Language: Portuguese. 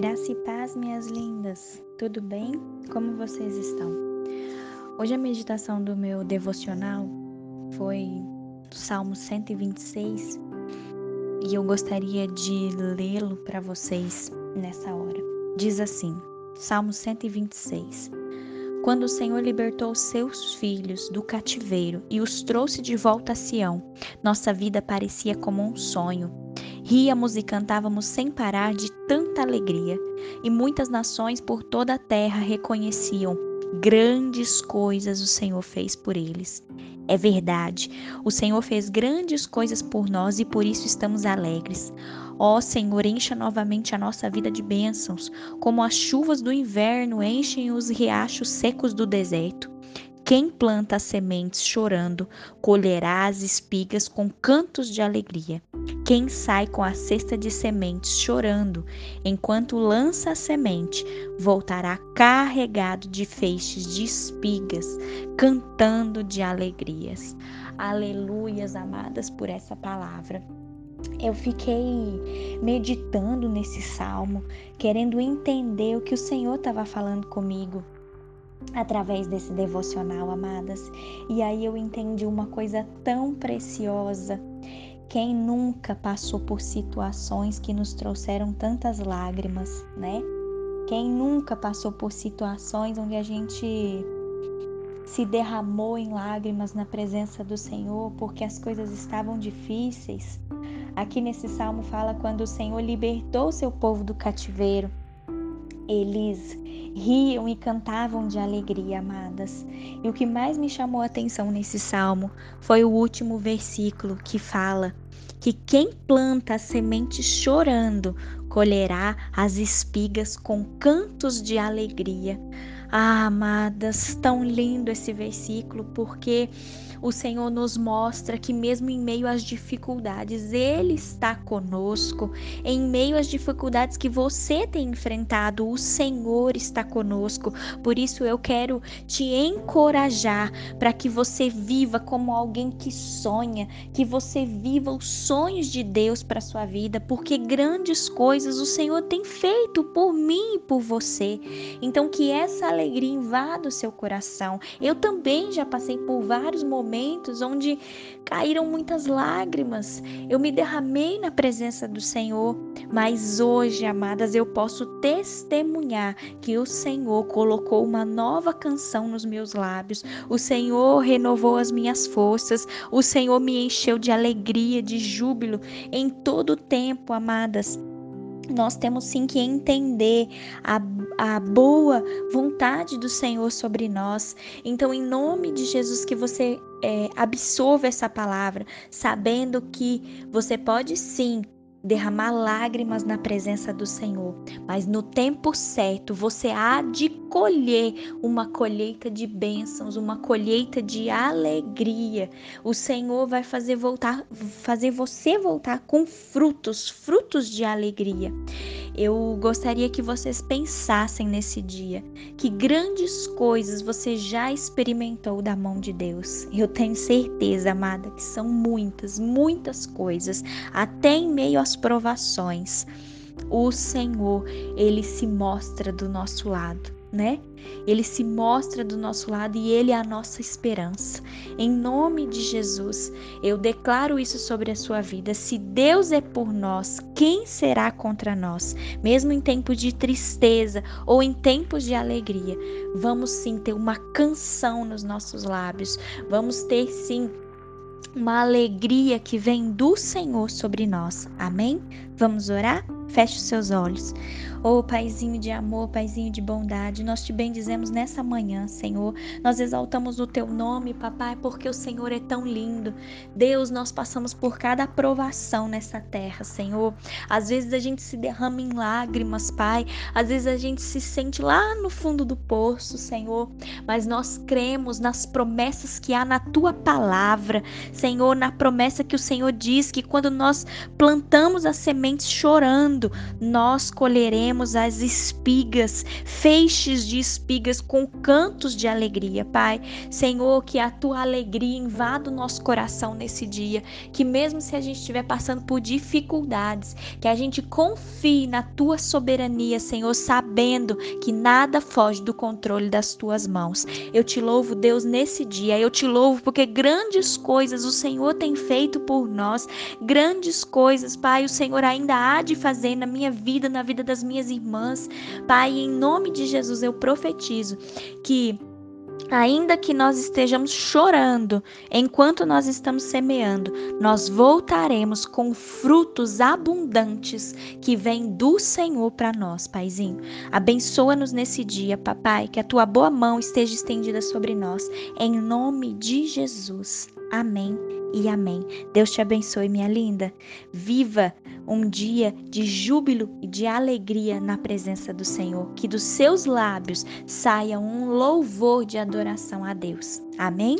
Graça e paz, minhas lindas. Tudo bem? Como vocês estão? Hoje a meditação do meu devocional foi Salmo 126 e eu gostaria de lê-lo para vocês nessa hora. Diz assim: Salmo 126. Quando o Senhor libertou seus filhos do cativeiro e os trouxe de volta a Sião, nossa vida parecia como um sonho. Ríamos e cantávamos sem parar de tanta alegria, e muitas nações por toda a terra reconheciam grandes coisas o Senhor fez por eles. É verdade, o Senhor fez grandes coisas por nós e por isso estamos alegres. Ó Senhor, encha novamente a nossa vida de bênçãos, como as chuvas do inverno enchem os riachos secos do deserto. Quem planta as sementes chorando, colherá as espigas com cantos de alegria. Quem sai com a cesta de sementes chorando, enquanto lança a semente, voltará carregado de feixes de espigas, cantando de alegrias. Aleluias, amadas, por essa palavra eu fiquei meditando nesse salmo, querendo entender o que o Senhor estava falando comigo através desse devocional, amadas. E aí eu entendi uma coisa tão preciosa. Quem nunca passou por situações que nos trouxeram tantas lágrimas, né? Quem nunca passou por situações onde a gente se derramou em lágrimas na presença do Senhor porque as coisas estavam difíceis? Aqui nesse salmo fala quando o Senhor libertou seu povo do cativeiro. Eles riam e cantavam de alegria, amadas. E o que mais me chamou a atenção nesse salmo foi o último versículo que fala que quem planta a semente chorando colherá as espigas com cantos de alegria. Ah, amadas, tão lindo esse versículo, porque o Senhor nos mostra que, mesmo em meio às dificuldades, Ele está conosco. Em meio às dificuldades que você tem enfrentado, o Senhor está conosco. Por isso, eu quero te encorajar para que você viva como alguém que sonha, que você viva os sonhos de Deus para sua vida, porque grandes coisas o Senhor tem feito por mim e por você. Então, que essa alegria invada o seu coração. Eu também já passei por vários momentos onde caíram muitas lágrimas. Eu me derramei na presença do Senhor, mas hoje, amadas, eu posso testemunhar que o Senhor colocou uma nova canção nos meus lábios. O Senhor renovou as minhas forças. O Senhor me encheu de alegria, de júbilo em todo o tempo, amadas nós temos sim que entender a, a boa vontade do Senhor sobre nós. Então, em nome de Jesus, que você é, absorva essa palavra, sabendo que você pode sim derramar lágrimas na presença do Senhor, mas no tempo certo você há de colher uma colheita de bênçãos, uma colheita de alegria. O Senhor vai fazer voltar, fazer você voltar com frutos, frutos de alegria. Eu gostaria que vocês pensassem nesse dia que grandes coisas você já experimentou da mão de Deus. Eu tenho certeza, amada, que são muitas, muitas coisas, até em meio às provações. O Senhor, ele se mostra do nosso lado né? Ele se mostra do nosso lado e ele é a nossa esperança. Em nome de Jesus, eu declaro isso sobre a sua vida. Se Deus é por nós, quem será contra nós? Mesmo em tempos de tristeza ou em tempos de alegria, vamos sim ter uma canção nos nossos lábios. Vamos ter sim uma alegria que vem do Senhor sobre nós. Amém? Vamos orar? Feche os seus olhos. Oh, Paizinho de amor, Paizinho de bondade, nós te bendizemos nessa manhã, Senhor. Nós exaltamos o teu nome, papai, porque o Senhor é tão lindo. Deus, nós passamos por cada aprovação nessa terra, Senhor. Às vezes a gente se derrama em lágrimas, Pai. Às vezes a gente se sente lá no fundo do poço, Senhor. Mas nós cremos nas promessas que há na tua palavra, Senhor, na promessa que o Senhor diz que quando nós plantamos a semente chorando, nós colheremos as espigas, feixes de espigas com cantos de alegria, Pai. Senhor, que a tua alegria invada o nosso coração nesse dia, que mesmo se a gente estiver passando por dificuldades, que a gente confie na tua soberania, Senhor, sabendo que nada foge do controle das tuas mãos. Eu te louvo, Deus, nesse dia. Eu te louvo porque grandes coisas o Senhor tem feito por nós, grandes coisas, Pai, o Senhor ainda há de fazer na minha vida, na vida das minhas irmãs. Pai, em nome de Jesus eu profetizo que Ainda que nós estejamos chorando enquanto nós estamos semeando, nós voltaremos com frutos abundantes que vêm do Senhor para nós, Paizinho. Abençoa-nos nesse dia, papai, que a tua boa mão esteja estendida sobre nós, em nome de Jesus. Amém e amém. Deus te abençoe, minha linda. Viva um dia de júbilo e de alegria na presença do Senhor. Que dos seus lábios saia um louvor de adoração a Deus. Amém?